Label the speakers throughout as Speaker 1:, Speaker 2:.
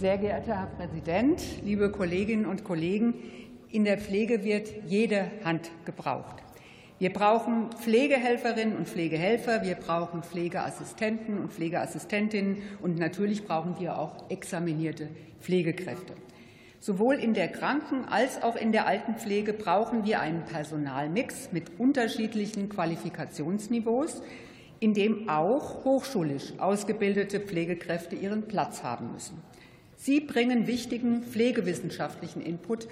Speaker 1: Sehr geehrter Herr Präsident, liebe Kolleginnen und Kollegen! In der Pflege wird jede Hand gebraucht. Wir brauchen Pflegehelferinnen und Pflegehelfer, wir brauchen Pflegeassistenten und Pflegeassistentinnen und natürlich brauchen wir auch examinierte Pflegekräfte. Sowohl in der Kranken- als auch in der Altenpflege brauchen wir einen Personalmix mit unterschiedlichen Qualifikationsniveaus, in dem auch hochschulisch ausgebildete Pflegekräfte ihren Platz haben müssen. Sie bringen wichtigen pflegewissenschaftlichen Input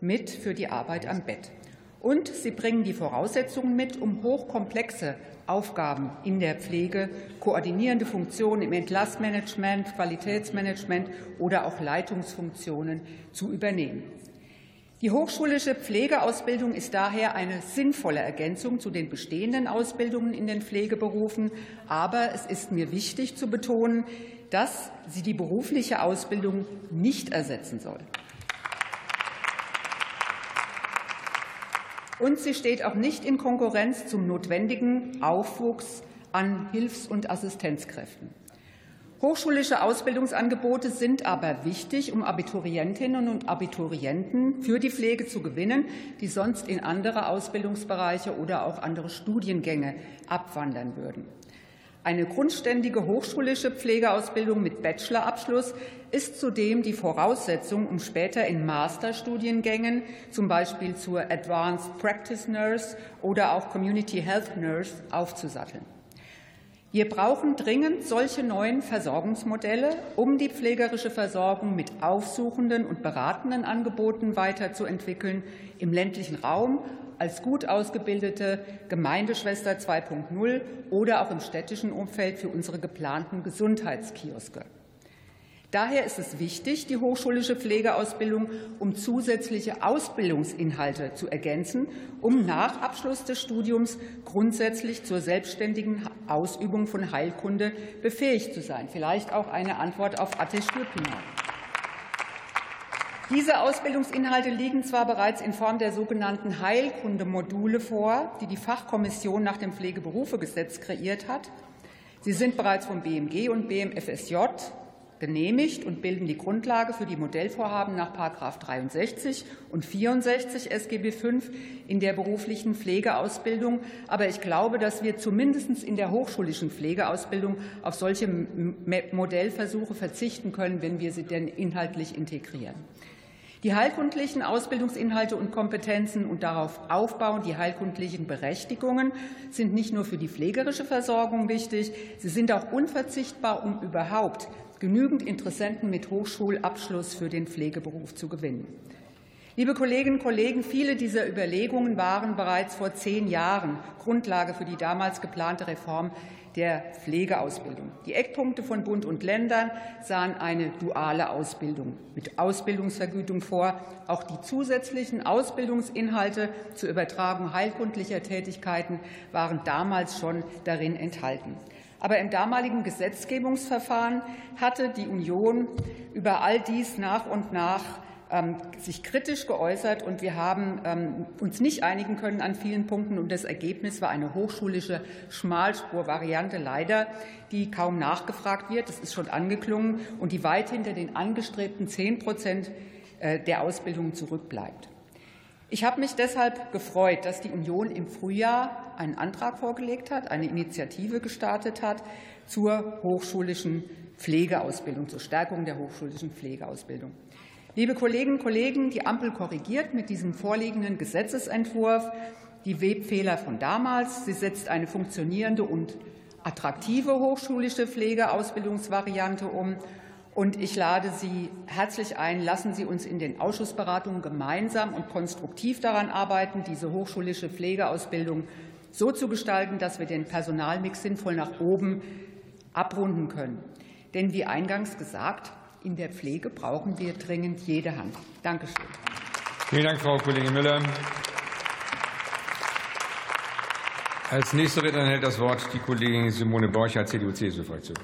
Speaker 1: mit für die Arbeit am Bett. Und sie bringen die Voraussetzungen mit, um hochkomplexe Aufgaben in der Pflege, koordinierende Funktionen im Entlassmanagement, Qualitätsmanagement oder auch Leitungsfunktionen zu übernehmen. Die hochschulische Pflegeausbildung ist daher eine sinnvolle Ergänzung zu den bestehenden Ausbildungen in den Pflegeberufen. Aber es ist mir wichtig zu betonen, dass sie die berufliche Ausbildung nicht ersetzen soll. Und sie steht auch nicht in Konkurrenz zum notwendigen Aufwuchs an Hilfs- und Assistenzkräften. Hochschulische Ausbildungsangebote sind aber wichtig, um Abiturientinnen und Abiturienten für die Pflege zu gewinnen, die sonst in andere Ausbildungsbereiche oder auch andere Studiengänge abwandern würden. Eine grundständige hochschulische Pflegeausbildung mit Bachelorabschluss ist zudem die Voraussetzung, um später in Masterstudiengängen, zum Beispiel zur Advanced Practice Nurse oder auch Community Health Nurse, aufzusatteln. Wir brauchen dringend solche neuen Versorgungsmodelle, um die pflegerische Versorgung mit aufsuchenden und beratenden Angeboten weiterzuentwickeln, im ländlichen Raum als gut ausgebildete Gemeindeschwester 2.0 oder auch im städtischen Umfeld für unsere geplanten Gesundheitskioske. Daher ist es wichtig, die hochschulische Pflegeausbildung um zusätzliche Ausbildungsinhalte zu ergänzen, um nach Abschluss des Studiums grundsätzlich zur selbstständigen Ausübung von Heilkunde befähigt zu sein. Vielleicht auch eine Antwort auf Atesh Gürpina. Diese Ausbildungsinhalte liegen zwar bereits in Form der sogenannten Heilkundemodule vor, die die Fachkommission nach dem Pflegeberufegesetz kreiert hat. Sie sind bereits vom BMG und BMFSJ genehmigt und bilden die Grundlage für die Modellvorhaben nach 63 und 64 SGB V in der beruflichen Pflegeausbildung. Aber ich glaube, dass wir zumindest in der hochschulischen Pflegeausbildung auf solche Modellversuche verzichten können, wenn wir sie denn inhaltlich integrieren. Die heilkundlichen Ausbildungsinhalte und Kompetenzen und darauf aufbauen die heilkundlichen Berechtigungen sind nicht nur für die pflegerische Versorgung wichtig, sie sind auch unverzichtbar, um überhaupt genügend Interessenten mit Hochschulabschluss für den Pflegeberuf zu gewinnen. Liebe Kolleginnen und Kollegen, viele dieser Überlegungen waren bereits vor zehn Jahren Grundlage für die damals geplante Reform der Pflegeausbildung. Die Eckpunkte von Bund und Ländern sahen eine duale Ausbildung mit Ausbildungsvergütung vor. Auch die zusätzlichen Ausbildungsinhalte zur Übertragung heilkundlicher Tätigkeiten waren damals schon darin enthalten. Aber im damaligen Gesetzgebungsverfahren hatte die Union über all dies nach und nach sich kritisch geäußert, und wir haben ähm, uns nicht einigen können an vielen Punkten. Und das Ergebnis war eine hochschulische Schmalspurvariante, leider, die kaum nachgefragt wird. Das ist schon angeklungen und die weit hinter den angestrebten 10 Prozent äh, der Ausbildung zurückbleibt. Ich habe mich deshalb gefreut, dass die Union im Frühjahr einen Antrag vorgelegt hat, eine Initiative gestartet hat zur hochschulischen Pflegeausbildung, zur Stärkung der hochschulischen Pflegeausbildung. Liebe Kolleginnen und Kollegen, die Ampel korrigiert mit diesem vorliegenden Gesetzesentwurf die Webfehler von damals. Sie setzt eine funktionierende und attraktive hochschulische Pflegeausbildungsvariante um. Und ich lade Sie herzlich ein, lassen Sie uns in den Ausschussberatungen gemeinsam und konstruktiv daran arbeiten, diese hochschulische Pflegeausbildung so zu gestalten, dass wir den Personalmix sinnvoll nach oben abrunden können. Denn wie eingangs gesagt, in der Pflege brauchen wir dringend jede Hand. Dankeschön.
Speaker 2: Vielen Dank, Frau Kollegin Müller. Als nächste Rednerin hält das Wort die Kollegin Simone Borcher, CDU-CSU-Fraktion.